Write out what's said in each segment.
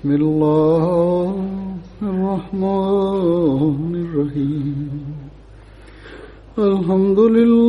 بسم الله الرحمن الرحيم. الحمد لله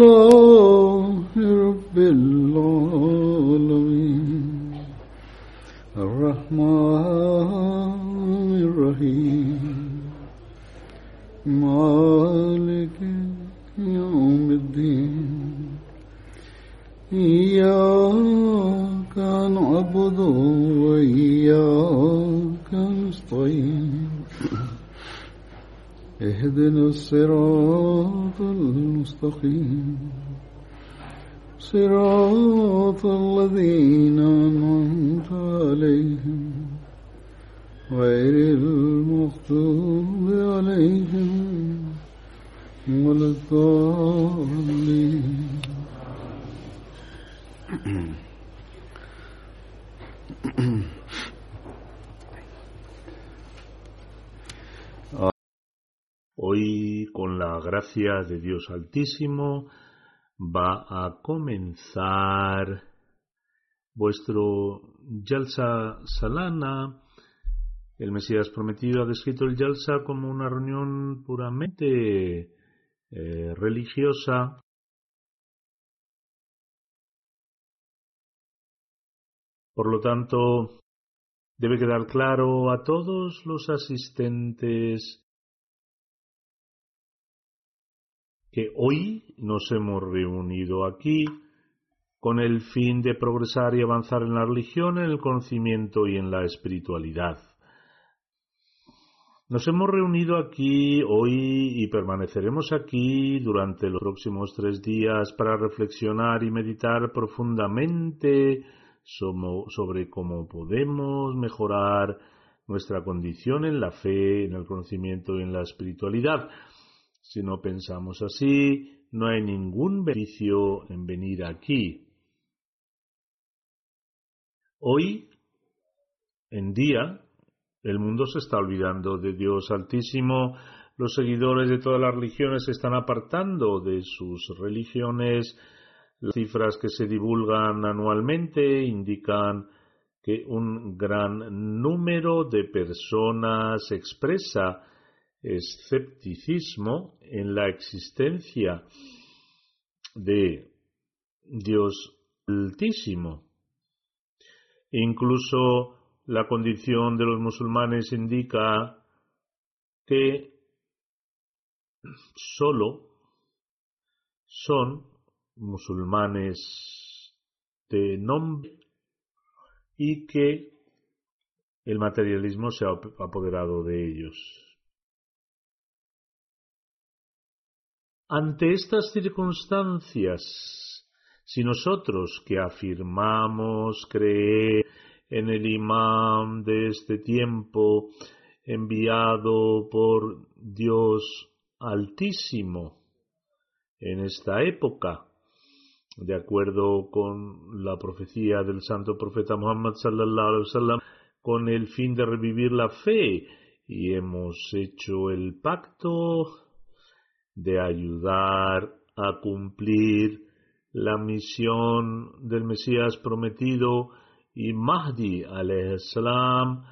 صراط الذين أنعمت عليهم غير المغضوب عليهم ولا الضالين Hoy, con la gracia de Dios Altísimo, va a comenzar vuestro Yalsa Salana. El Mesías prometido ha descrito el Yalsa como una reunión puramente eh, religiosa. Por lo tanto, debe quedar claro a todos los asistentes que hoy nos hemos reunido aquí con el fin de progresar y avanzar en la religión, en el conocimiento y en la espiritualidad. Nos hemos reunido aquí hoy y permaneceremos aquí durante los próximos tres días para reflexionar y meditar profundamente sobre cómo podemos mejorar nuestra condición en la fe, en el conocimiento y en la espiritualidad. Si no pensamos así, no hay ningún beneficio en venir aquí. Hoy en día, el mundo se está olvidando de Dios Altísimo, los seguidores de todas las religiones se están apartando de sus religiones, las cifras que se divulgan anualmente indican que un gran número de personas expresa escepticismo en la existencia de Dios Altísimo. Incluso la condición de los musulmanes indica que solo son musulmanes de nombre y que el materialismo se ha apoderado de ellos. Ante estas circunstancias, si nosotros que afirmamos creer en el imán de este tiempo enviado por Dios Altísimo en esta época, de acuerdo con la profecía del santo profeta Muhammad sallallahu alaihi wasallam, con el fin de revivir la fe y hemos hecho el pacto de ayudar a cumplir la misión del Mesías prometido y Mahdi salam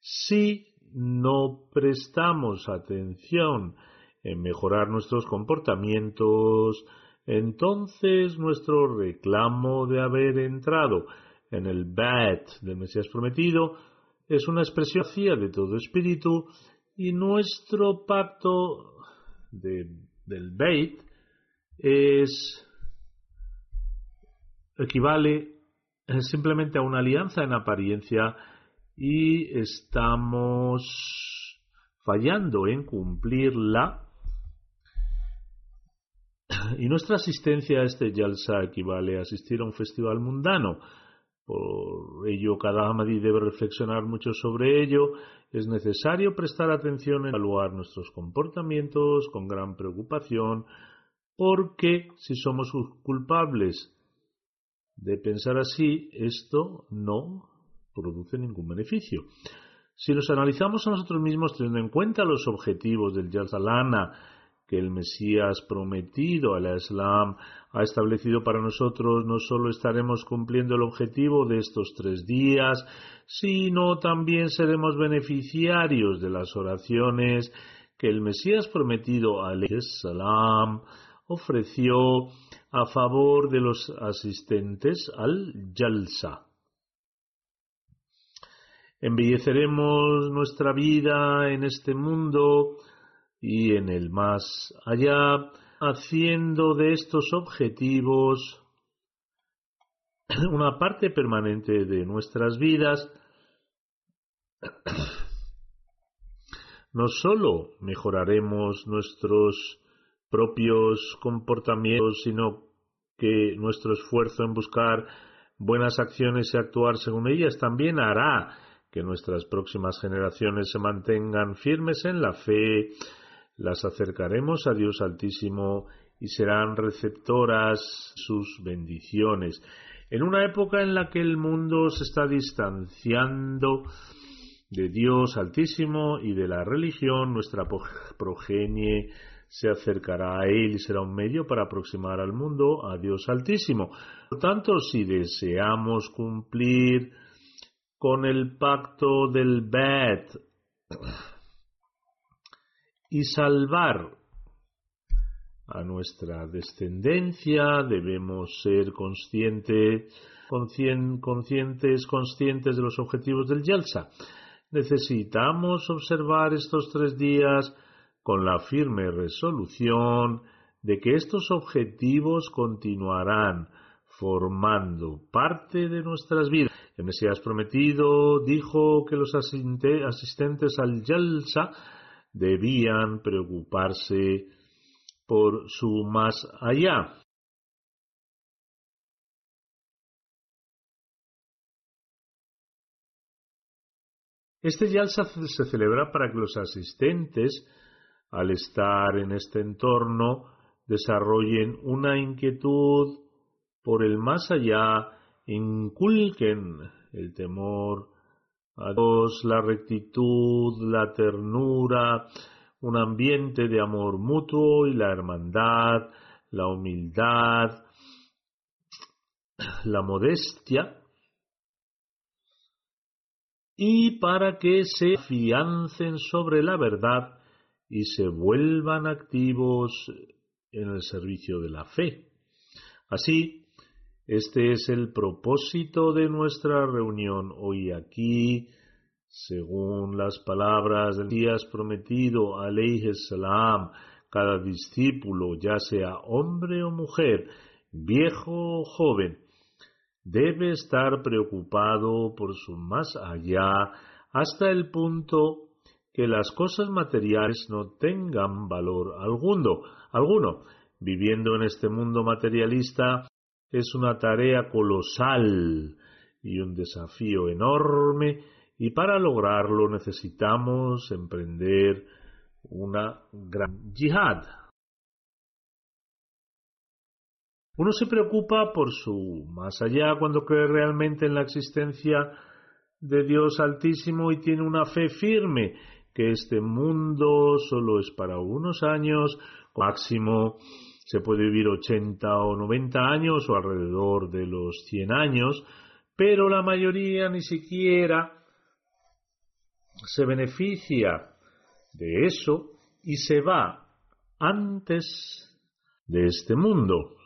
si no prestamos atención en mejorar nuestros comportamientos, entonces nuestro reclamo de haber entrado en el Bat del Mesías prometido es una expresión de todo espíritu y nuestro pacto del Beit es equivale simplemente a una alianza en apariencia y estamos fallando en cumplirla y nuestra asistencia a este Yalsa equivale a asistir a un festival mundano. Por ello, cada Ahmadi debe reflexionar mucho sobre ello. Es necesario prestar atención en evaluar nuestros comportamientos con gran preocupación, porque si somos culpables de pensar así, esto no produce ningún beneficio. Si los analizamos a nosotros mismos teniendo en cuenta los objetivos del Lana que el Mesías prometido al Islam ha establecido para nosotros, no solo estaremos cumpliendo el objetivo de estos tres días, sino también seremos beneficiarios de las oraciones que el Mesías prometido al Islam ofreció a favor de los asistentes al Jalsa. Embelleceremos nuestra vida en este mundo y en el más allá, haciendo de estos objetivos una parte permanente de nuestras vidas, no solo mejoraremos nuestros propios comportamientos, sino que nuestro esfuerzo en buscar buenas acciones y actuar según ellas también hará que nuestras próximas generaciones se mantengan firmes en la fe, las acercaremos a Dios Altísimo y serán receptoras sus bendiciones. En una época en la que el mundo se está distanciando de Dios Altísimo y de la religión, nuestra progenie se acercará a Él y será un medio para aproximar al mundo a Dios Altísimo. Por tanto, si deseamos cumplir con el pacto del Bet y salvar a nuestra descendencia, debemos ser conscientes, conscientes, conscientes de los objetivos del Yelsa. Necesitamos observar estos tres días con la firme resolución de que estos objetivos continuarán formando parte de nuestras vidas. El Mesías prometido dijo que los asistentes al Yalsa debían preocuparse por su más allá. Este Yalsa se celebra para que los asistentes, al estar en este entorno, desarrollen una inquietud por el más allá inculquen el temor a Dios, la rectitud, la ternura, un ambiente de amor mutuo y la hermandad, la humildad, la modestia, y para que se afiancen sobre la verdad y se vuelvan activos en el servicio de la fe. Así, este es el propósito de nuestra reunión hoy aquí, según las palabras del Díaz prometido, alayhi salam, cada discípulo, ya sea hombre o mujer, viejo o joven, debe estar preocupado por su más allá hasta el punto que las cosas materiales no tengan valor alguno. alguno. Viviendo en este mundo materialista, es una tarea colosal y un desafío enorme y para lograrlo necesitamos emprender una gran yihad. Uno se preocupa por su más allá cuando cree realmente en la existencia de Dios Altísimo y tiene una fe firme que este mundo solo es para unos años, máximo se puede vivir 80 o 90 años o alrededor de los 100 años, pero la mayoría ni siquiera se beneficia de eso y se va antes de este mundo.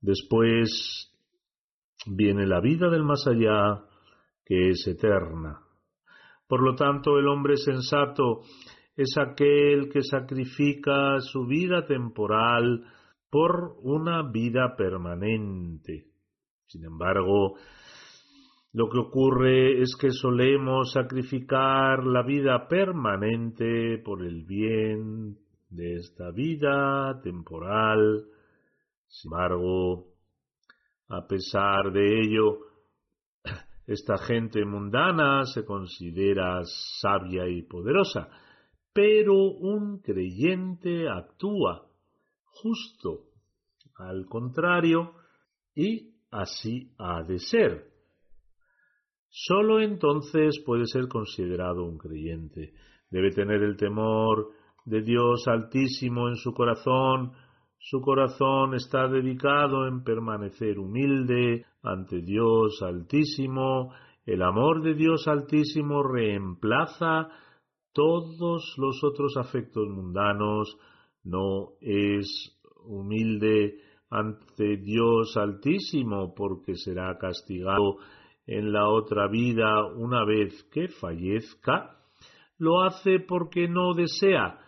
Después viene la vida del más allá, que es eterna. Por lo tanto, el hombre sensato es aquel que sacrifica su vida temporal por una vida permanente. Sin embargo, lo que ocurre es que solemos sacrificar la vida permanente por el bien de esta vida temporal. Sin embargo, a pesar de ello, esta gente mundana se considera sabia y poderosa, pero un creyente actúa justo al contrario y así ha de ser. Solo entonces puede ser considerado un creyente. Debe tener el temor de Dios altísimo en su corazón. Su corazón está dedicado en permanecer humilde ante Dios altísimo. El amor de Dios altísimo reemplaza todos los otros afectos mundanos. No es humilde ante Dios altísimo porque será castigado en la otra vida una vez que fallezca, lo hace porque no desea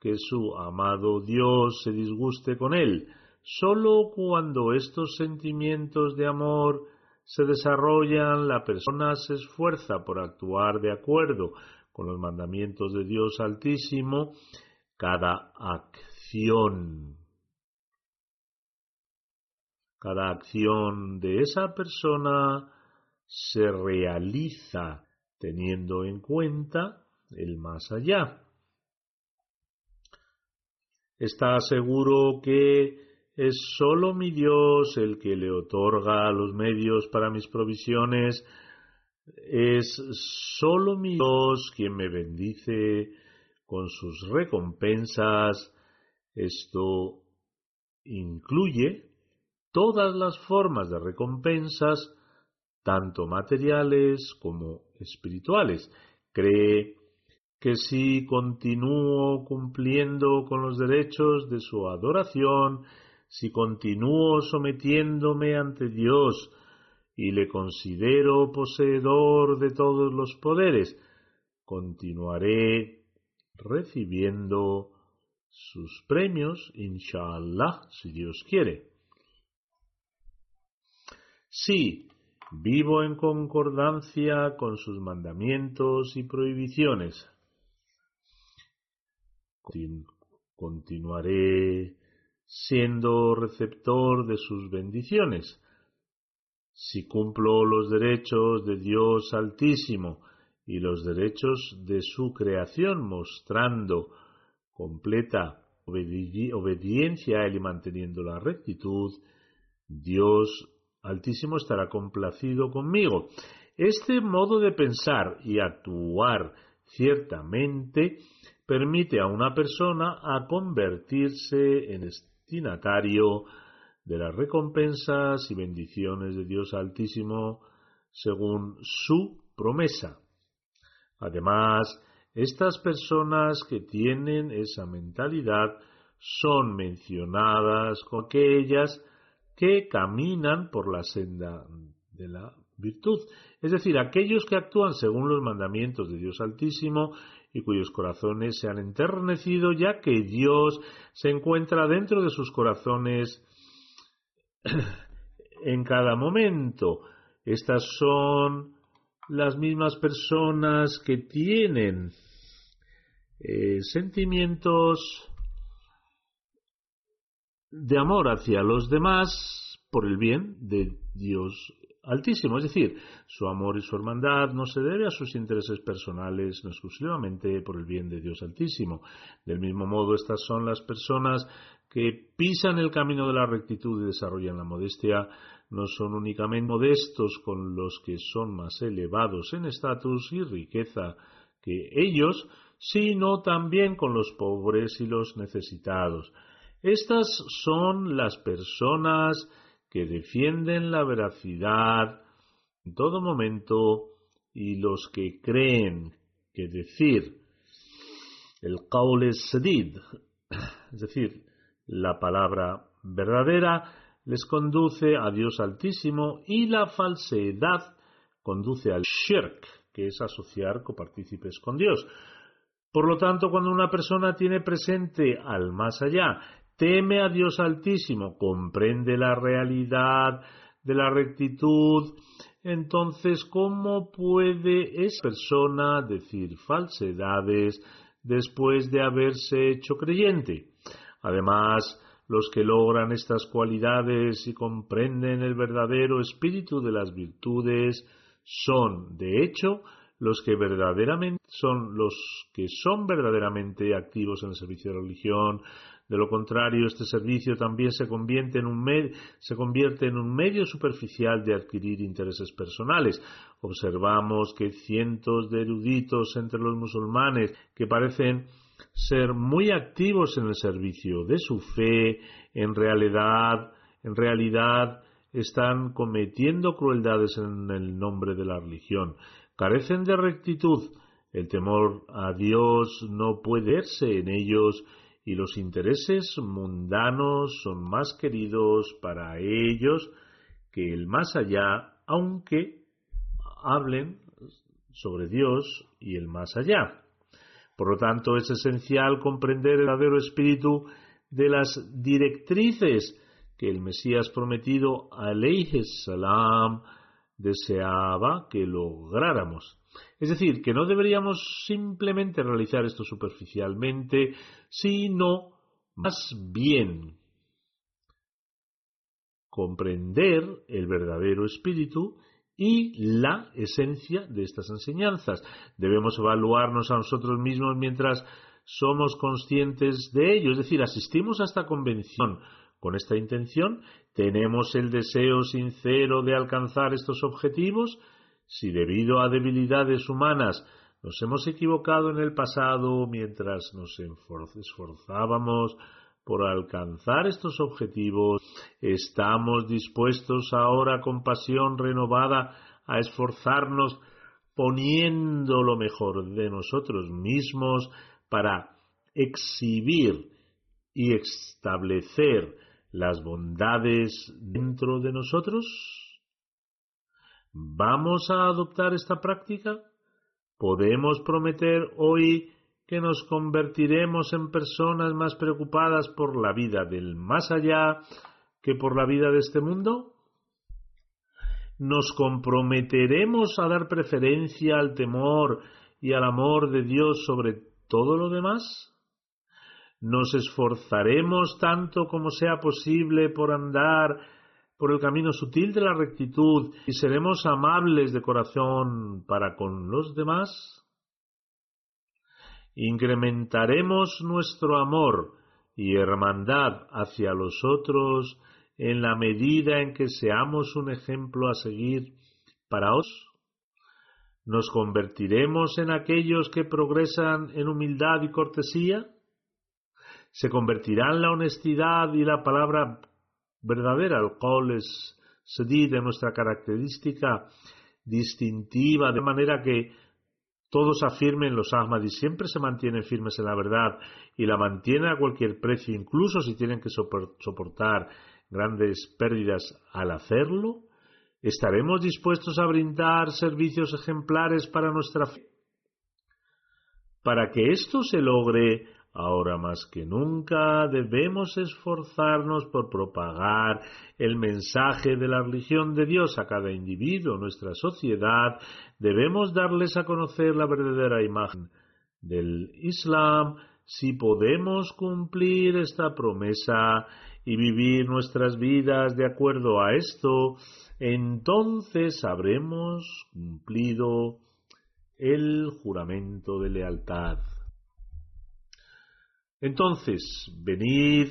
que su amado Dios se disguste con él. Sólo cuando estos sentimientos de amor se desarrollan, la persona se esfuerza por actuar de acuerdo con los mandamientos de Dios Altísimo, cada acción. Cada acción de esa persona se realiza teniendo en cuenta el más allá. Está seguro que es sólo mi Dios el que le otorga los medios para mis provisiones, es sólo mi Dios quien me bendice con sus recompensas. Esto incluye todas las formas de recompensas tanto materiales como espirituales. Cree que si continúo cumpliendo con los derechos de su adoración, si continúo sometiéndome ante Dios y le considero poseedor de todos los poderes, continuaré recibiendo sus premios, inshallah, si Dios quiere. Sí, vivo en concordancia con sus mandamientos y prohibiciones. Continuaré siendo receptor de sus bendiciones. Si cumplo los derechos de Dios Altísimo y los derechos de su creación, mostrando completa obediencia a Él y manteniendo la rectitud, Dios Altísimo estará complacido conmigo. Este modo de pensar y actuar ciertamente permite a una persona a convertirse en destinatario de las recompensas y bendiciones de Dios Altísimo según su promesa. Además, estas personas que tienen esa mentalidad son mencionadas con aquellas que caminan por la senda de la virtud. Es decir, aquellos que actúan según los mandamientos de Dios Altísimo y cuyos corazones se han enternecido, ya que Dios se encuentra dentro de sus corazones en cada momento. Estas son las mismas personas que tienen eh, sentimientos de amor hacia los demás por el bien de Dios Altísimo. Es decir, su amor y su hermandad no se debe a sus intereses personales, no exclusivamente por el bien de Dios Altísimo. Del mismo modo, estas son las personas que pisan el camino de la rectitud y desarrollan la modestia, no son únicamente modestos con los que son más elevados en estatus y riqueza que ellos, sino también con los pobres y los necesitados. Estas son las personas que defienden la veracidad en todo momento y los que creen que decir el qaul sadid, es decir, la palabra verdadera, les conduce a Dios Altísimo y la falsedad conduce al shirk, que es asociar copartícipes con Dios. Por lo tanto, cuando una persona tiene presente al más allá, teme a Dios Altísimo, comprende la realidad de la rectitud, entonces, ¿cómo puede esa persona decir falsedades después de haberse hecho creyente? Además, los que logran estas cualidades y comprenden el verdadero espíritu de las virtudes son, de hecho, los que verdaderamente son los que son verdaderamente activos en el servicio de la religión. De lo contrario, este servicio también se convierte en un, medio superficial de adquirir intereses personales. Observamos que cientos de eruditos entre los musulmanes que parecen ser muy activos en el servicio de su fe, en realidad, en realidad están cometiendo crueldades en el nombre de la religión. Carecen de rectitud. El temor a Dios no puede verse en ellos y los intereses mundanos son más queridos para ellos que el más allá, aunque hablen sobre Dios y el más allá. Por lo tanto, es esencial comprender el verdadero espíritu de las directrices que el Mesías prometido, alayhi salam, deseaba que lográramos. Es decir, que no deberíamos simplemente realizar esto superficialmente, sino más bien comprender el verdadero espíritu y la esencia de estas enseñanzas. Debemos evaluarnos a nosotros mismos mientras somos conscientes de ello, es decir, asistimos a esta convención con esta intención, tenemos el deseo sincero de alcanzar estos objetivos, si debido a debilidades humanas nos hemos equivocado en el pasado mientras nos esforzábamos por alcanzar estos objetivos, estamos dispuestos ahora con pasión renovada a esforzarnos poniendo lo mejor de nosotros mismos para exhibir y establecer las bondades dentro de nosotros? ¿Vamos a adoptar esta práctica? ¿Podemos prometer hoy que nos convertiremos en personas más preocupadas por la vida del más allá que por la vida de este mundo? ¿Nos comprometeremos a dar preferencia al temor y al amor de Dios sobre todo lo demás? ¿Nos esforzaremos tanto como sea posible por andar por el camino sutil de la rectitud y seremos amables de corazón para con los demás? incrementaremos nuestro amor y hermandad hacia los otros en la medida en que seamos un ejemplo a seguir para os? ¿Nos convertiremos en aquellos que progresan en humildad y cortesía? ¿Se convertirán la honestidad y la palabra verdadera, el col es de nuestra característica distintiva, de manera que todos afirmen los Ahmadis siempre se mantienen firmes en la verdad y la mantienen a cualquier precio, incluso si tienen que soportar grandes pérdidas al hacerlo. ¿Estaremos dispuestos a brindar servicios ejemplares para nuestra fe? Para que esto se logre, Ahora más que nunca debemos esforzarnos por propagar el mensaje de la religión de Dios a cada individuo, nuestra sociedad. Debemos darles a conocer la verdadera imagen del Islam. Si podemos cumplir esta promesa y vivir nuestras vidas de acuerdo a esto, entonces habremos cumplido el juramento de lealtad. Entonces, venid,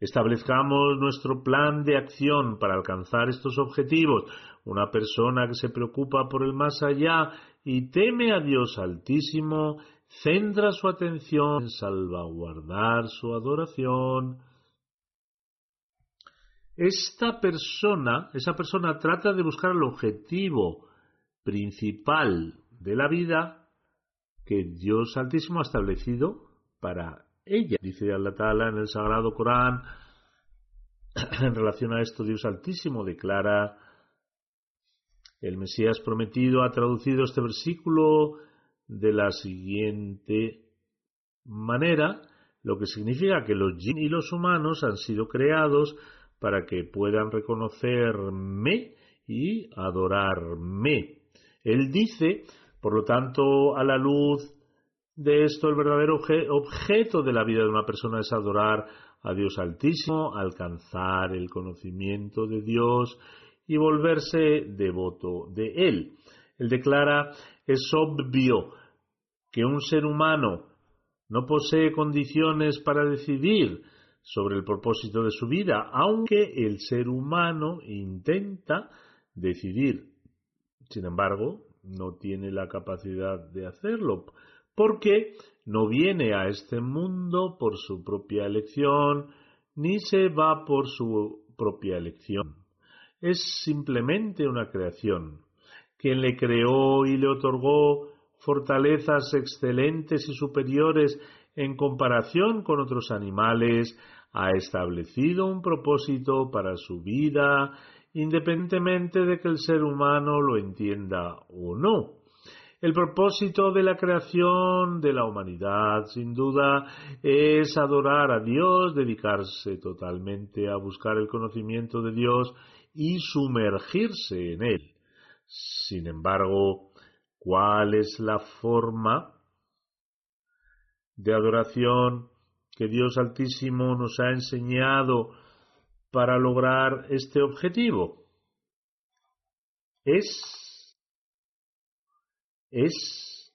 establezcamos nuestro plan de acción para alcanzar estos objetivos. Una persona que se preocupa por el más allá y teme a Dios Altísimo, centra su atención en salvaguardar su adoración. Esta persona, esa persona trata de buscar el objetivo principal de la vida que Dios Altísimo ha establecido para ella. Dice Allah Ta'ala en el Sagrado Corán, en relación a esto, Dios Altísimo declara, el Mesías prometido ha traducido este versículo de la siguiente manera, lo que significa que los jinn y los humanos han sido creados para que puedan reconocerme y adorarme. Él dice, por lo tanto, a la luz de esto, el verdadero objeto de la vida de una persona es adorar a Dios Altísimo, alcanzar el conocimiento de Dios y volverse devoto de Él. Él declara, es obvio que un ser humano no posee condiciones para decidir sobre el propósito de su vida, aunque el ser humano intenta decidir. Sin embargo, no tiene la capacidad de hacerlo, porque no viene a este mundo por su propia elección, ni se va por su propia elección. Es simplemente una creación. Quien le creó y le otorgó fortalezas excelentes y superiores en comparación con otros animales, ha establecido un propósito para su vida, independientemente de que el ser humano lo entienda o no. El propósito de la creación de la humanidad, sin duda, es adorar a Dios, dedicarse totalmente a buscar el conocimiento de Dios y sumergirse en él. Sin embargo, cuál es la forma de adoración que Dios Altísimo nos ha enseñado para lograr este objetivo. Es, es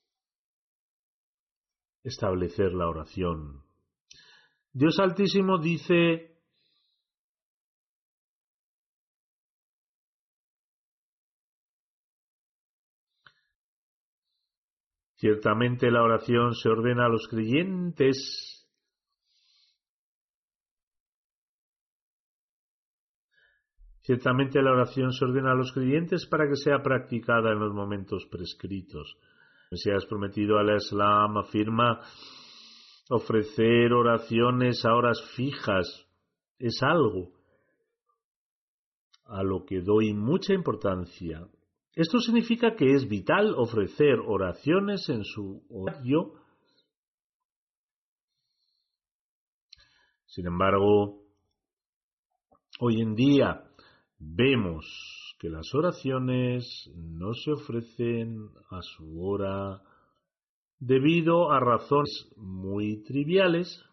establecer la oración. Dios Altísimo dice Ciertamente la oración se ordena a los creyentes Ciertamente la oración se ordena a los creyentes para que sea practicada en los momentos prescritos. El Mesías prometido al Islam afirma ofrecer oraciones a horas fijas es algo a lo que doy mucha importancia esto significa que es vital ofrecer oraciones en su horario. Sin embargo, hoy en día vemos que las oraciones no se ofrecen a su hora debido a razones muy triviales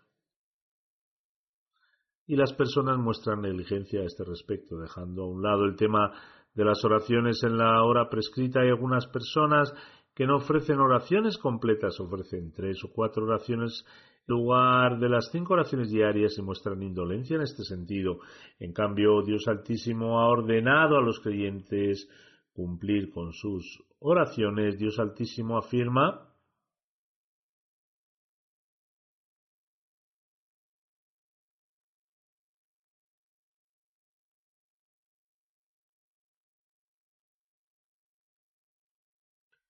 y las personas muestran negligencia a este respecto, dejando a un lado el tema de las oraciones en la hora prescrita hay algunas personas que no ofrecen oraciones completas, ofrecen tres o cuatro oraciones en lugar de las cinco oraciones diarias y muestran indolencia en este sentido. En cambio, Dios Altísimo ha ordenado a los creyentes cumplir con sus oraciones. Dios Altísimo afirma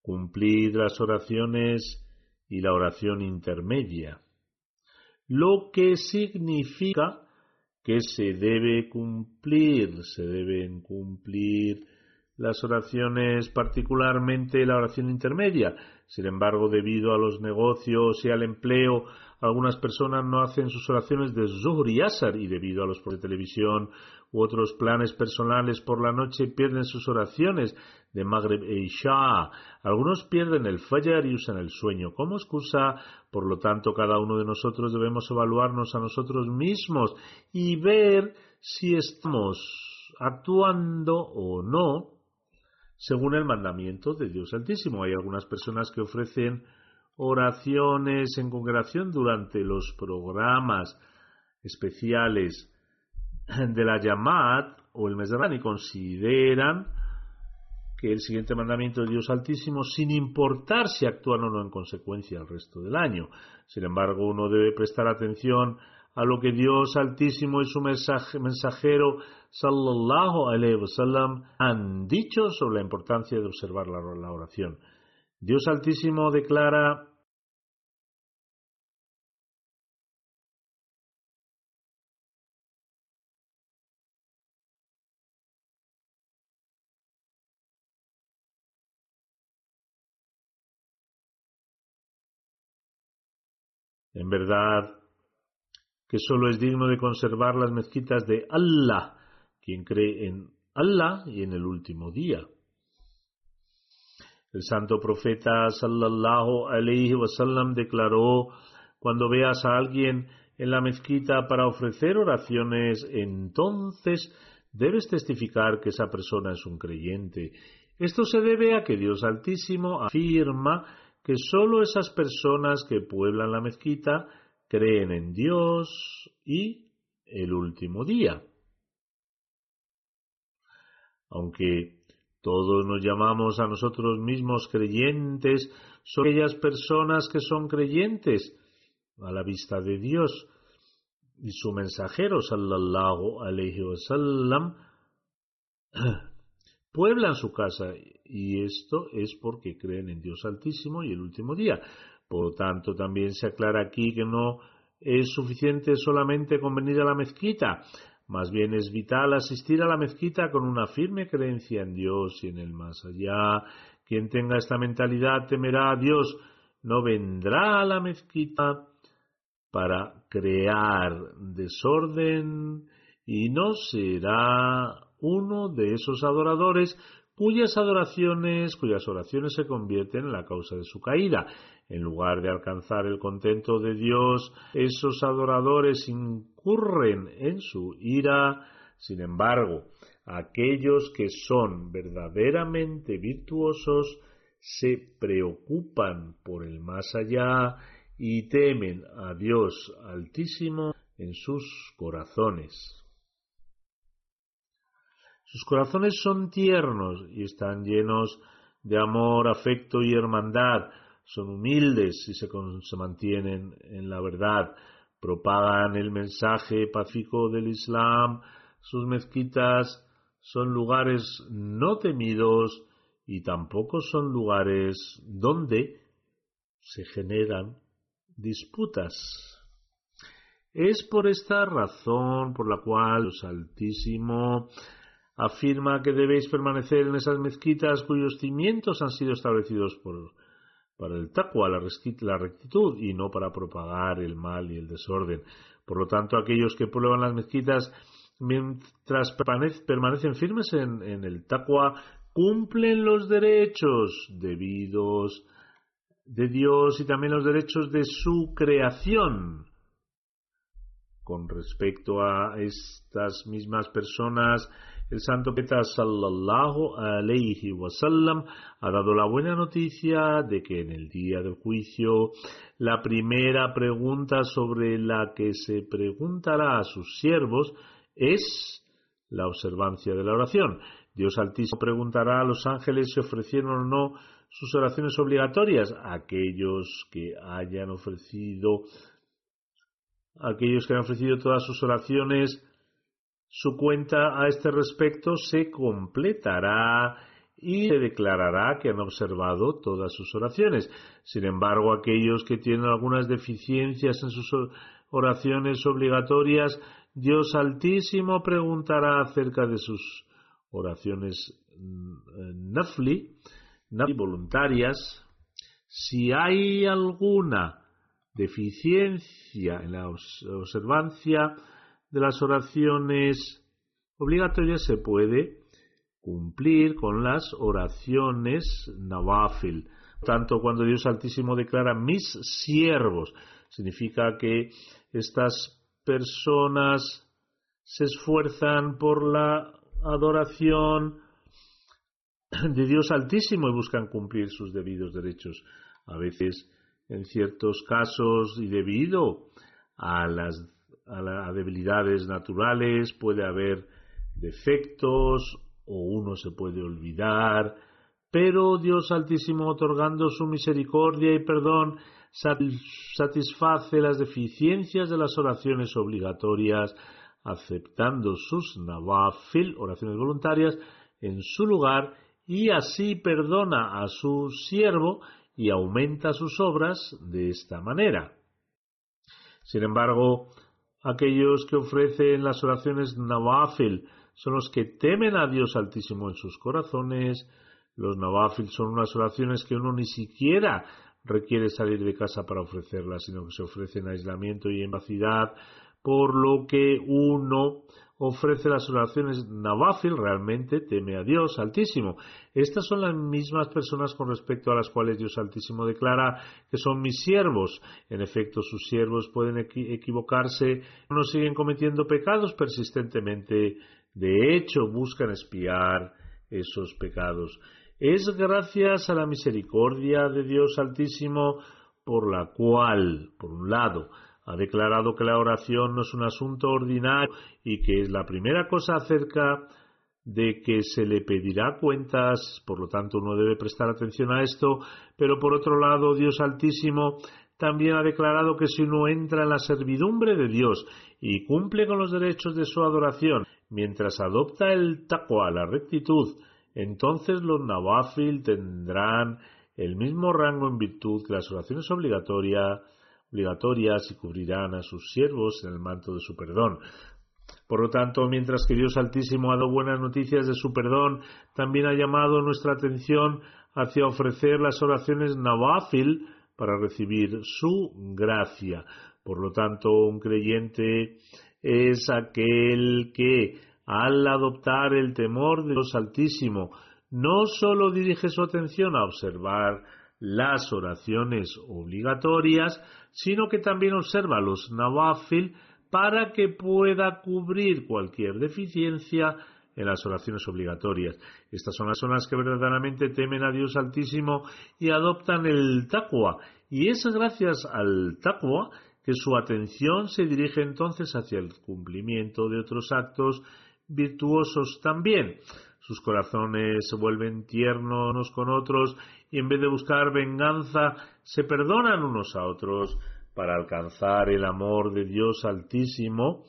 cumplir las oraciones y la oración intermedia, lo que significa que se debe cumplir, se deben cumplir las oraciones, particularmente la oración intermedia. Sin embargo, debido a los negocios y al empleo, algunas personas no hacen sus oraciones de Zuhr y Asar y debido a los de televisión u otros planes personales por la noche pierden sus oraciones de Maghreb e Isha. Algunos pierden el Fajr y usan el sueño como excusa. Por lo tanto, cada uno de nosotros debemos evaluarnos a nosotros mismos y ver si estamos actuando o no según el mandamiento de Dios Altísimo. Hay algunas personas que ofrecen oraciones en congregación durante los programas especiales de la Yamad o el mes y consideran que el siguiente mandamiento de Dios Altísimo, sin importar si actúan o no en consecuencia el resto del año. Sin embargo, uno debe prestar atención a lo que Dios Altísimo y su mensajero sallallahu alaihi wasallam han dicho sobre la importancia de observar la oración. Dios Altísimo declara En verdad, que solo es digno de conservar las mezquitas de Allah, quien cree en Allah y en el último día. El santo profeta sallallahu alayhi wasallam declaró cuando veas a alguien en la mezquita para ofrecer oraciones, entonces debes testificar que esa persona es un creyente. Esto se debe a que Dios Altísimo afirma que sólo esas personas que pueblan la mezquita creen en Dios y el último día. Aunque todos nos llamamos a nosotros mismos creyentes, son aquellas personas que son creyentes a la vista de Dios y su mensajero sallallahu alayhi wasallam pueblan su casa y esto es porque creen en Dios Altísimo y el último día. Por tanto, también se aclara aquí que no es suficiente solamente con venir a la mezquita, más bien es vital asistir a la mezquita con una firme creencia en Dios y en el más allá. Quien tenga esta mentalidad temerá a Dios, no vendrá a la mezquita para crear desorden y no será uno de esos adoradores cuyas adoraciones, cuyas oraciones se convierten en la causa de su caída. En lugar de alcanzar el contento de Dios, esos adoradores incurren en su ira. Sin embargo, aquellos que son verdaderamente virtuosos se preocupan por el más allá y temen a Dios Altísimo en sus corazones. Sus corazones son tiernos y están llenos de amor, afecto y hermandad. Son humildes y se, mantienen en la verdad. Propagan el mensaje pacífico del Islam. Sus mezquitas son lugares no temidos y tampoco son lugares donde se generan disputas. Es por esta razón por la cual los Altísimo afirma que debéis permanecer en esas mezquitas cuyos cimientos han sido establecidos por, para el taqwa, la, rectitud, y no para propagar el mal y el desorden. Por lo tanto, aquellos que prueban las mezquitas mientras permanecen firmes en, en el taqwa, cumplen los derechos debidos de Dios y también los derechos de su creación. Con respecto a estas mismas personas, el santo Peta sallallahu alayhi wasallam ha dado la buena noticia de que en el día del juicio la primera pregunta sobre la que se preguntará a sus siervos es la observancia de la oración. Dios Altísimo preguntará a los ángeles si ofrecieron o no sus oraciones obligatorias. Aquellos que hayan ofrecido aquellos que han ofrecido todas sus oraciones su cuenta a este respecto se completará y se declarará que han observado todas sus oraciones. Sin embargo, aquellos que tienen algunas deficiencias en sus oraciones obligatorias, Dios Altísimo preguntará acerca de sus oraciones mm, nafli, nafli voluntarias, si hay alguna deficiencia en la observancia de las oraciones obligatorias se puede cumplir con las oraciones nawafil. Tanto cuando Dios Altísimo declara mis siervos, significa que estas personas se esfuerzan por la adoración de Dios Altísimo y buscan cumplir sus debidos derechos. A veces, en ciertos casos, y debido a las a, debilidades naturales, puede haber defectos o uno se puede olvidar, pero Dios Altísimo, otorgando su misericordia y perdón, satisface las deficiencias de las oraciones obligatorias, aceptando sus nawafil, oraciones voluntarias, en su lugar, y así perdona a su siervo y aumenta sus obras de esta manera. Sin embargo, Aquellos que ofrecen las oraciones nawafil son los que temen a Dios Altísimo en sus corazones. Los nawafil son unas oraciones que uno ni siquiera requiere salir de casa para ofrecerlas, sino que se ofrecen en aislamiento y en vacidad por lo que uno ofrece las oraciones Nawafil, realmente teme a Dios Altísimo. Estas son las mismas personas con respecto a las cuales Dios Altísimo declara que son mis siervos. En efecto, sus siervos pueden equivocarse, no siguen cometiendo pecados persistentemente. De hecho, buscan espiar esos pecados. Es gracias a la misericordia de Dios Altísimo por la cual, por un lado, ha declarado que la oración no es un asunto ordinario y que es la primera cosa acerca de que se le pedirá cuentas, por lo tanto uno debe prestar atención a esto, pero por otro lado Dios Altísimo también ha declarado que si uno entra en la servidumbre de Dios y cumple con los derechos de su adoración, mientras adopta el taqwa, la rectitud, entonces los nawafil tendrán el mismo rango en virtud que las oraciones obligatorias obligatorias y cubrirán a sus siervos en el manto de su perdón. Por lo tanto, mientras que Dios Altísimo ha dado buenas noticias de su perdón, también ha llamado nuestra atención hacia ofrecer las oraciones nawafil para recibir su gracia. Por lo tanto, un creyente es aquel que, al adoptar el temor de Dios Altísimo, no sólo dirige su atención a observar las oraciones obligatorias, sino que también observa los nawafil para que pueda cubrir cualquier deficiencia en las oraciones obligatorias. Estas son las zonas que verdaderamente temen a Dios Altísimo y adoptan el taqwa. Y es gracias al taqwa que su atención se dirige entonces hacia el cumplimiento de otros actos virtuosos también. Sus corazones se vuelven tiernos unos con otros y en vez de buscar venganza se perdonan unos a otros para alcanzar el amor de Dios Altísimo.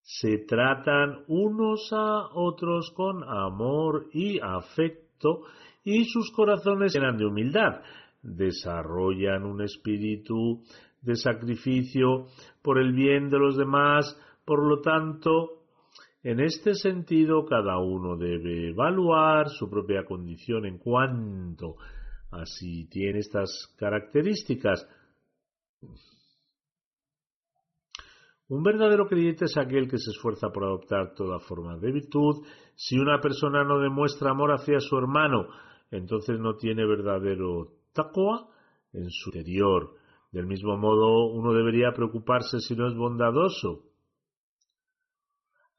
Se tratan unos a otros con amor y afecto y sus corazones llenan de humildad. Desarrollan un espíritu de sacrificio por el bien de los demás, por lo tanto, en este sentido, cada uno debe evaluar su propia condición en cuanto a si tiene estas características. Un verdadero creyente es aquel que se esfuerza por adoptar toda forma de virtud. Si una persona no demuestra amor hacia su hermano, entonces no tiene verdadero taqwa en su interior. Del mismo modo, uno debería preocuparse si no es bondadoso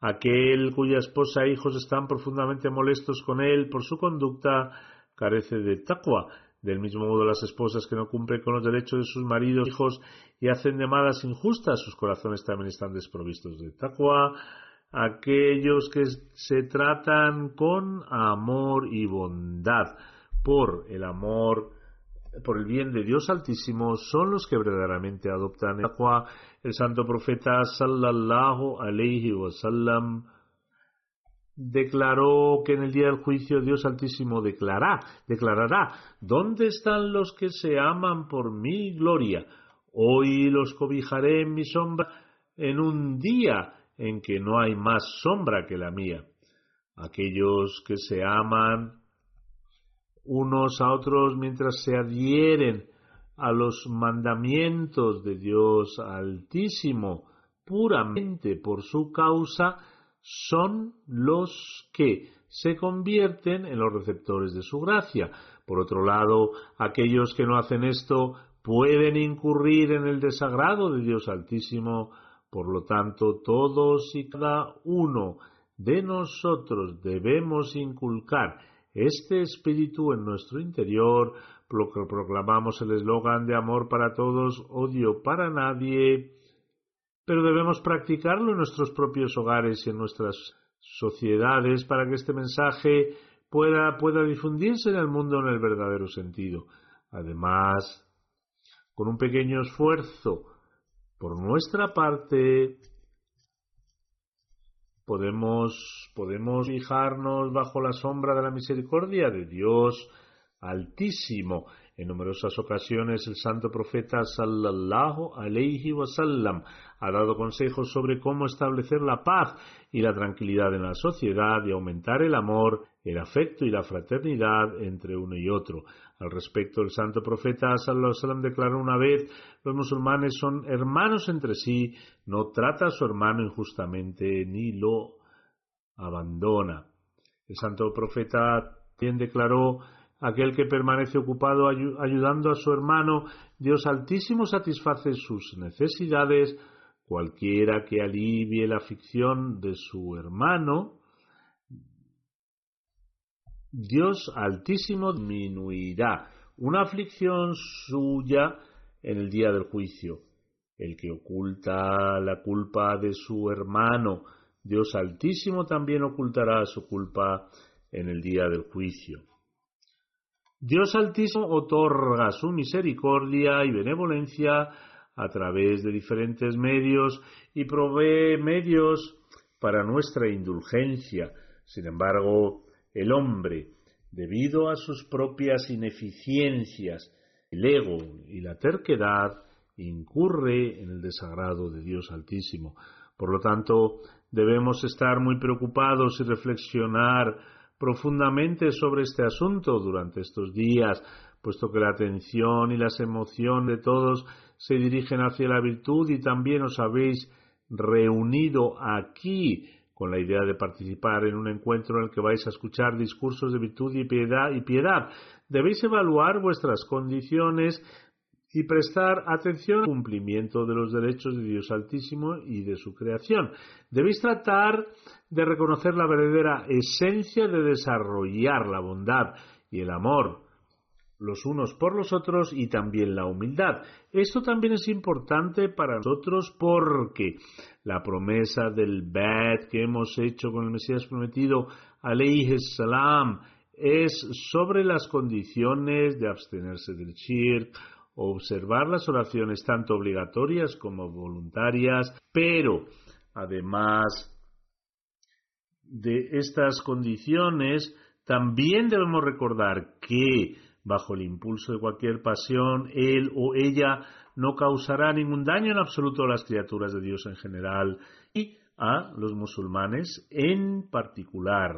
Aquel cuya esposa e hijos están profundamente molestos con él por su conducta carece de taqwa. Del mismo modo, las esposas que no cumplen con los derechos de sus maridos e hijos y hacen llamadas injustas, sus corazones también están desprovistos de taqwa. Aquellos que se tratan con amor y bondad por el amor por el bien de Dios Altísimo son los que verdaderamente adoptan el taqwa. El santo profeta sallallahu alayhi wasallam declaró que en el día del juicio Dios Altísimo declarará, declarará, ¿dónde están los que se aman por mi gloria? Hoy los cobijaré en mi sombra en un día en que no hay más sombra que la mía. Aquellos que se aman unos a otros mientras se adhieren a los mandamientos de Dios Altísimo puramente por su causa, son los que se convierten en los receptores de su gracia. Por otro lado, aquellos que no hacen esto pueden incurrir en el desagrado de Dios Altísimo, por lo tanto, todos y cada uno de nosotros debemos inculcar este espíritu en nuestro interior, proclamamos el eslogan de amor para todos, odio para nadie, pero debemos practicarlo en nuestros propios hogares y en nuestras sociedades para que este mensaje pueda, pueda difundirse en el mundo en el verdadero sentido. Además, con un pequeño esfuerzo por nuestra parte, podemos, podemos fijarnos bajo la sombra de la misericordia de Dios Altísimo. En numerosas ocasiones el santo profeta sallallahu alayhi wasallam ha dado consejos sobre cómo establecer la paz y la tranquilidad en la sociedad y aumentar el amor, el afecto y la fraternidad entre uno y otro. Al respecto, el santo profeta sallallahu wasallam declaró una vez, los musulmanes son hermanos entre sí, no trata a su hermano injustamente ni lo abandona. El santo profeta también declaró aquel que permanece ocupado ayudando a su hermano, Dios Altísimo satisface sus necesidades, cualquiera que alivie la aflicción de su hermano, Dios Altísimo disminuirá una aflicción suya en el día del juicio. El que oculta la culpa de su hermano, Dios Altísimo también ocultará su culpa en el día del juicio. Dios Altísimo otorga su misericordia y benevolencia a través de diferentes medios y provee medios para nuestra indulgencia. Sin embargo, el hombre, debido a sus propias ineficiencias, el ego y la terquedad, incurre en el desagrado de Dios Altísimo. Por lo tanto, debemos estar muy preocupados y reflexionar profundamente sobre este asunto durante estos días, puesto que la atención y las emociones de todos se dirigen hacia la virtud y también os habéis reunido aquí con la idea de participar en un encuentro en el que vais a escuchar discursos de virtud y piedad y piedad. Debéis evaluar vuestras condiciones y prestar atención al cumplimiento de los derechos de Dios Altísimo y de su creación. Debéis tratar de reconocer la verdadera esencia de desarrollar la bondad y el amor los unos por los otros y también la humildad. Esto también es importante para nosotros porque la promesa del Bad que hemos hecho con el Mesías prometido, alayhi salam, es sobre las condiciones de abstenerse del shirk, observar las oraciones tanto obligatorias como voluntarias, pero además de estas condiciones, también debemos recordar que bajo el impulso de cualquier pasión, él o ella no causará ningún daño en absoluto a las criaturas de Dios en general y a los musulmanes en particular.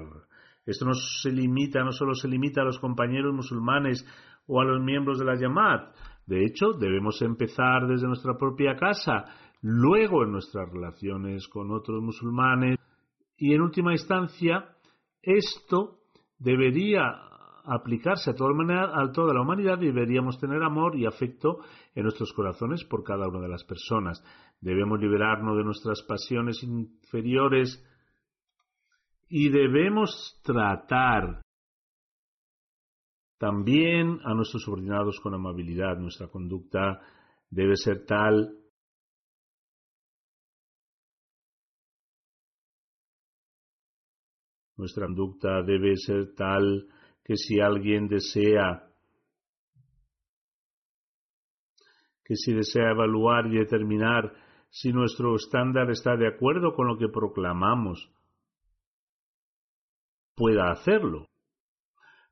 Esto no se limita, no solo se limita a los compañeros musulmanes o a los miembros de la Yamat, de hecho, debemos empezar desde nuestra propia casa, luego en nuestras relaciones con otros musulmanes y en última instancia, esto debería aplicarse a toda, a toda la humanidad y deberíamos tener amor y afecto en nuestros corazones por cada una de las personas. Debemos liberarnos de nuestras pasiones inferiores y debemos tratar también a nuestros subordinados con amabilidad. Nuestra conducta debe ser tal Nuestra conducta debe ser tal que si alguien desea que si desea evaluar y determinar si nuestro estándar está de acuerdo con lo que proclamamos, pueda hacerlo.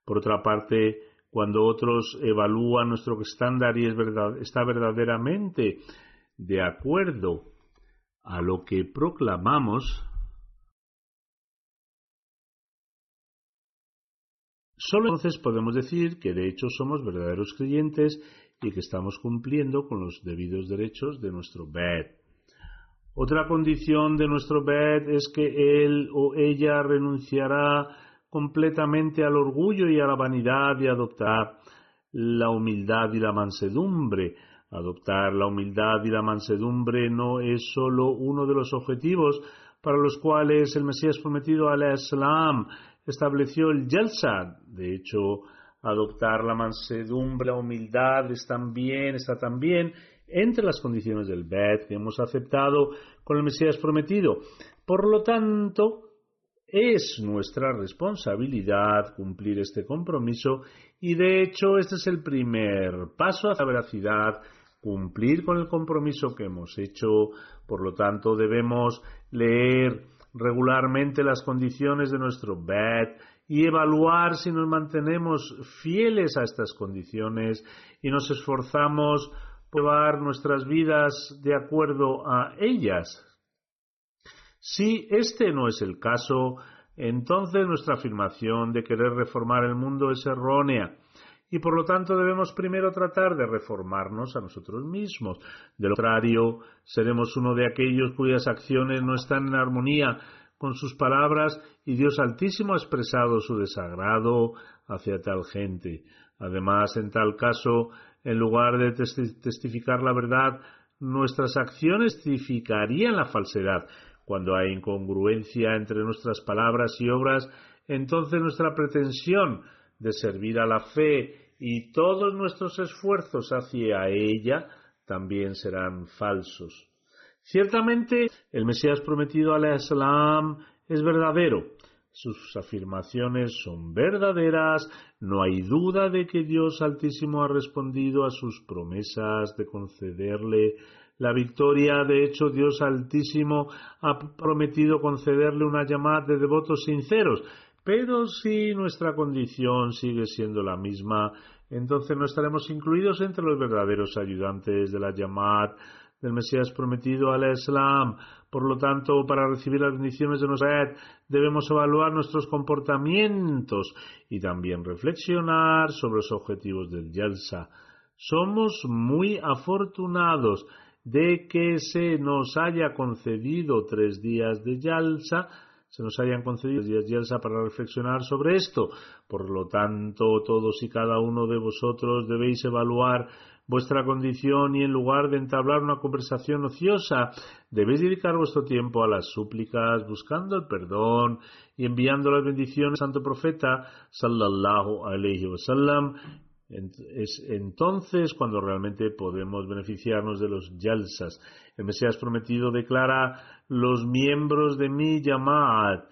Por otra parte, cuando otros evalúan nuestro estándar y está verdaderamente de acuerdo a lo que proclamamos, solo entonces podemos decir que de hecho somos verdaderos creyentes y que estamos cumpliendo con los debidos derechos de nuestro bed. Otra condición de nuestro bed es que él o ella renunciará completamente al orgullo y a la vanidad y adoptar la humildad y la mansedumbre. Adoptar la humildad y la mansedumbre no es sólo uno de los objetivos para los cuales el Mesías prometido al Islam estableció el Yalsa. De hecho, adoptar la mansedumbre, la humildad está también, está también entre las condiciones del Bet que hemos aceptado con el Mesías prometido. Por lo tanto, es nuestra responsabilidad cumplir este compromiso y de hecho este es el primer paso hacia la veracidad, cumplir con el compromiso que hemos hecho. Por lo tanto, debemos leer regularmente las condiciones de nuestro BED y evaluar si nos mantenemos fieles a estas condiciones y nos esforzamos por llevar nuestras vidas de acuerdo a ellas. Si este no es el caso, entonces nuestra afirmación de querer reformar el mundo es errónea y por lo tanto debemos primero tratar de reformarnos a nosotros mismos. De lo contrario, seremos uno de aquellos cuyas acciones no están en armonía con sus palabras y Dios Altísimo ha expresado su desagrado hacia tal gente. Además, en tal caso, en lugar de testificar la verdad, nuestras acciones testificarían la falsedad. Cuando hay incongruencia entre nuestras palabras y obras, entonces nuestra pretensión de servir a la fe y todos nuestros esfuerzos hacia ella también serán falsos. Ciertamente, el Mesías prometido al Islam es verdadero. Sus afirmaciones son verdaderas, no hay duda de que Dios Altísimo ha respondido a sus promesas de concederle la victoria. De hecho, Dios Altísimo ha prometido concederle una llamada de devotos sinceros, pero si nuestra condición sigue siendo la misma, entonces no estaremos incluidos entre los verdaderos ayudantes de la Yamad del Mesías prometido al Islam. Por lo tanto, para recibir las bendiciones de red, debemos evaluar nuestros comportamientos y también reflexionar sobre los objetivos del Yalsa. Somos muy afortunados de que se nos haya concedido tres días de Yalsa se nos hayan concedido días Yelsa para reflexionar sobre esto. Por lo tanto, todos y cada uno de vosotros debéis evaluar vuestra condición y en lugar de entablar una conversación ociosa, debéis dedicar vuestro tiempo a las súplicas, buscando el perdón y enviando las bendiciones al Santo Profeta sallallahu alayhi wasallam es entonces cuando realmente podemos beneficiarnos de los yalsas. El Mesías prometido declara los miembros de mi Yamad,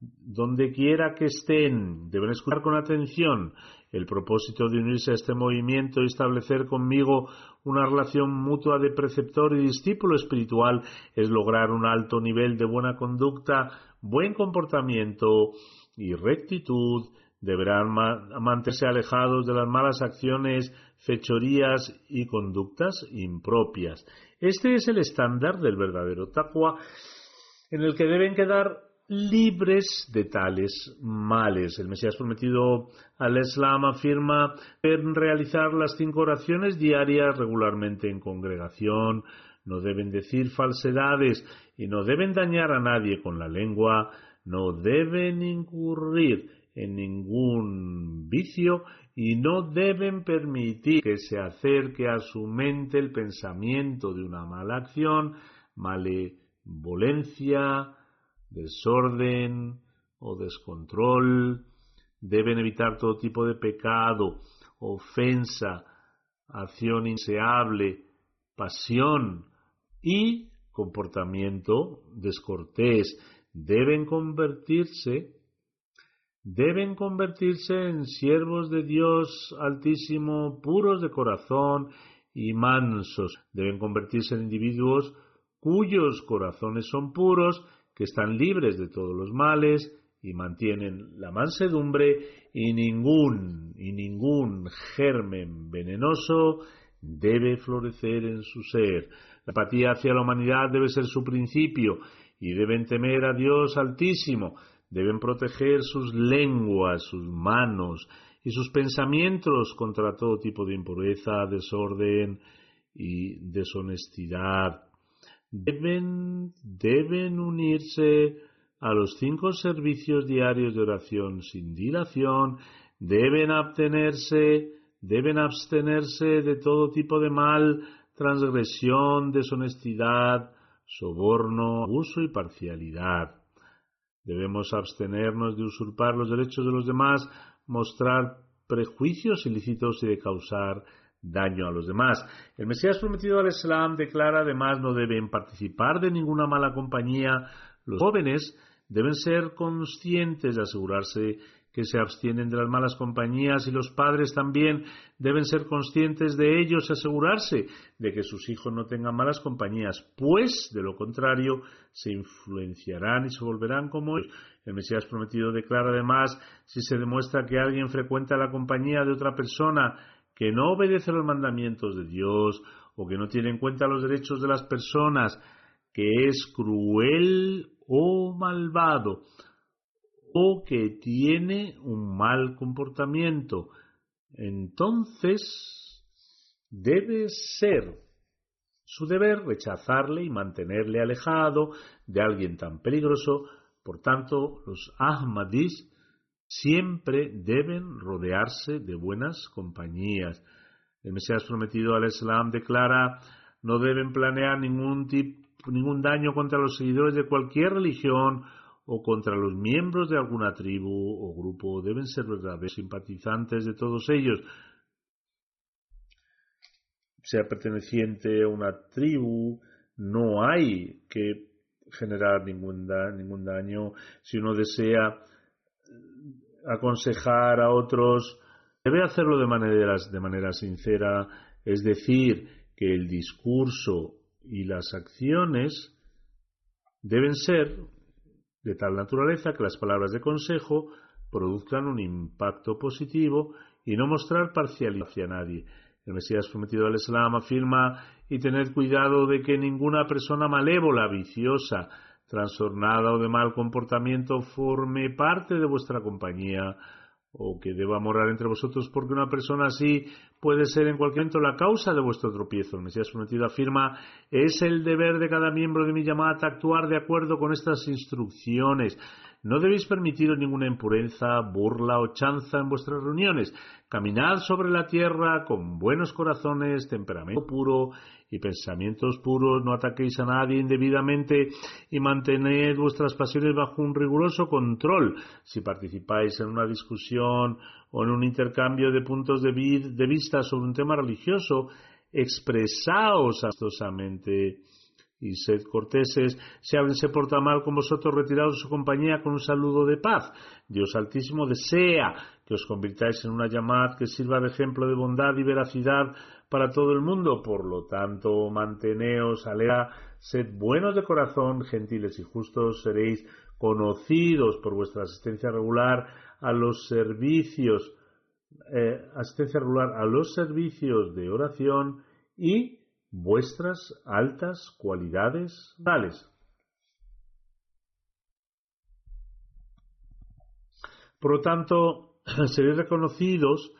donde quiera que estén, deben escuchar con atención el propósito de unirse a este movimiento y establecer conmigo una relación mutua de preceptor y discípulo espiritual es lograr un alto nivel de buena conducta, buen comportamiento y rectitud deberán mantenerse alejados de las malas acciones, fechorías y conductas impropias. Este es el estándar del verdadero taqwa en el que deben quedar libres de tales males. El Mesías prometido al Islam afirma deben realizar las cinco oraciones diarias regularmente en congregación, no deben decir falsedades y no deben dañar a nadie con la lengua, no deben incurrir en ningún vicio y no deben permitir que se acerque a su mente el pensamiento de una mala acción, malevolencia, desorden o descontrol. Deben evitar todo tipo de pecado, ofensa, acción inseable, pasión y comportamiento descortés. Deben convertirse deben convertirse en siervos de Dios Altísimo, puros de corazón y mansos. Deben convertirse en individuos cuyos corazones son puros, que están libres de todos los males y mantienen la mansedumbre y ningún y ningún germen venenoso debe florecer en su ser. La apatía hacia la humanidad debe ser su principio y deben temer a Dios Altísimo Deben proteger sus lenguas, sus manos y sus pensamientos contra todo tipo de impureza, desorden y deshonestidad. Deben, deben unirse a los cinco servicios diarios de oración sin dilación, deben abstenerse, deben abstenerse de todo tipo de mal, transgresión, deshonestidad, soborno, abuso y parcialidad. Debemos abstenernos de usurpar los derechos de los demás, mostrar prejuicios ilícitos y de causar daño a los demás. El Mesías prometido al Islam declara además no deben participar de ninguna mala compañía. Los jóvenes deben ser conscientes de asegurarse que se abstienen de las malas compañías y los padres también deben ser conscientes de ellos y asegurarse de que sus hijos no tengan malas compañías, pues de lo contrario se influenciarán y se volverán como ellos. El Mesías prometido declara además, si se demuestra que alguien frecuenta la compañía de otra persona que no obedece los mandamientos de Dios o que no tiene en cuenta los derechos de las personas, que es cruel o malvado, o que tiene un mal comportamiento, entonces debe ser su deber rechazarle y mantenerle alejado de alguien tan peligroso. Por tanto, los Ahmadis siempre deben rodearse de buenas compañías. El Mesías prometido al Islam declara no deben planear ningún, ningún daño contra los seguidores de cualquier religión o contra los miembros de alguna tribu o grupo deben ser verdaderos simpatizantes de todos ellos, sea perteneciente a una tribu, no hay que generar ningún, ningún daño. Si uno desea aconsejar a otros, debe hacerlo de manera, de manera sincera, es decir, que el discurso y las acciones deben ser de tal naturaleza que las palabras de consejo produzcan un impacto positivo y no mostrar parcialidad hacia nadie. El Mesías prometido al Islam afirma y tener cuidado de que ninguna persona malévola, viciosa, trastornada o de mal comportamiento forme parte de vuestra compañía o que deba morar entre vosotros, porque una persona así puede ser en cualquier momento la causa de vuestro tropiezo. El Mesías prometido afirma, es el deber de cada miembro de mi llamada actuar de acuerdo con estas instrucciones. No debéis permitiros ninguna impureza, burla o chanza en vuestras reuniones. Caminad sobre la tierra con buenos corazones, temperamento puro y pensamientos puros. No ataquéis a nadie indebidamente y mantened vuestras pasiones bajo un riguroso control. Si participáis en una discusión o en un intercambio de puntos de, vista sobre un tema religioso, expresaos amistosamente y sed corteses, si alguien se porta mal con vosotros, retirados de su compañía con un saludo de paz. Dios Altísimo desea que os convirtáis en una llamada que sirva de ejemplo de bondad y veracidad para todo el mundo. Por lo tanto, manteneos alegres, sed buenos de corazón, gentiles y justos, seréis conocidos por vuestra asistencia regular a los servicios, eh, asistencia regular a los servicios de oración y vuestras altas cualidades morales. Por lo tanto, seréis reconocidos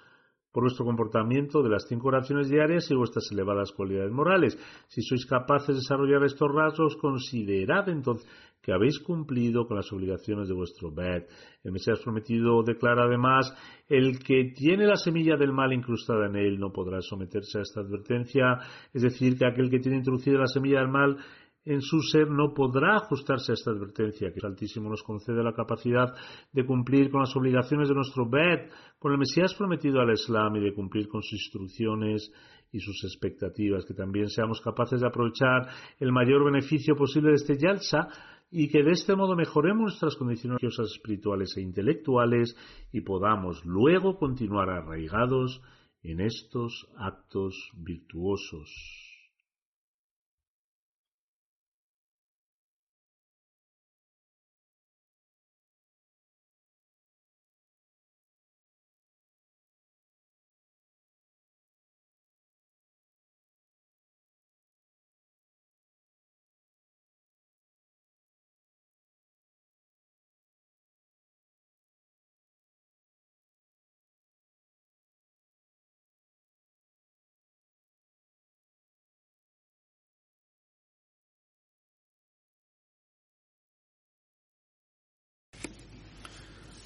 por vuestro comportamiento de las cinco oraciones diarias y vuestras elevadas cualidades morales. Si sois capaces de desarrollar estos rasgos, considerad entonces que habéis cumplido con las obligaciones de vuestro Bet. El Mesías prometido declara además, el que tiene la semilla del mal incrustada en él no podrá someterse a esta advertencia, es decir, que aquel que tiene introducida la semilla del mal en su ser no podrá ajustarse a esta advertencia, que el Altísimo nos concede la capacidad de cumplir con las obligaciones de nuestro Bet, con el Mesías prometido al Islam y de cumplir con sus instrucciones y sus expectativas, que también seamos capaces de aprovechar el mayor beneficio posible de este Yalsa y que de este modo mejoremos nuestras condiciones religiosas, espirituales e intelectuales y podamos luego continuar arraigados en estos actos virtuosos.